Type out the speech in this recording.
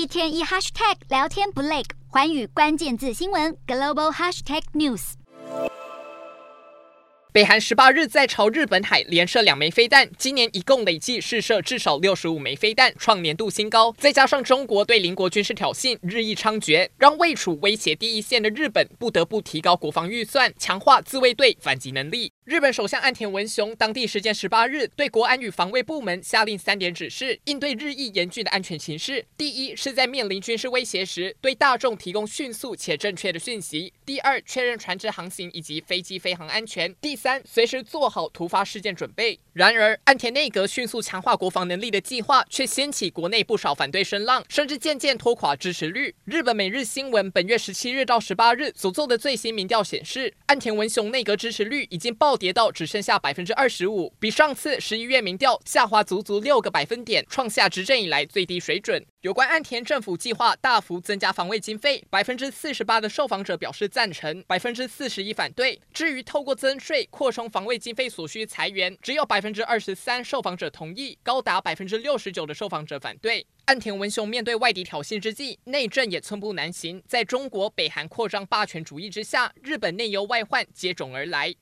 一天一 hashtag 聊天不累，环宇关键字新闻 global hashtag news。北韩十八日在朝日本海连射两枚飞弹，今年一共累计试射至少六十五枚飞弹，创年度新高。再加上中国对邻国军事挑衅日益猖獗，让位处威胁第一线的日本不得不提高国防预算，强化自卫队反击能力。日本首相岸田文雄当地时间十八日对国安与防卫部门下令三点指示，应对日益严峻的安全形势。第一是在面临军事威胁时，对大众提供迅速且正确的讯息；第二，确认船只航行以及飞机飞航安全；第三，随时做好突发事件准备。然而，岸田内阁迅速强化国防能力的计划却掀起国内不少反对声浪，甚至渐渐拖垮支持率。日本每日新闻本月十七日到十八日所做的最新民调显示，岸田文雄内阁支持率已经暴跌到只剩下百分之二十五，比上次十一月民调下滑足足六个百分点，创下执政以来最低水准。有关岸田政府计划大幅增加防卫经费，百分之四十八的受访者表示赞成，百分之四十一反对。至于透过增税扩充防卫经费所需裁员，只有百分之二十三受访者同意，高达百分之六十九的受访者反对。岸田文雄面对外敌挑衅之际，内政也寸步难行。在中国、北韩扩张霸权主义之下，日本内忧外患接踵而来。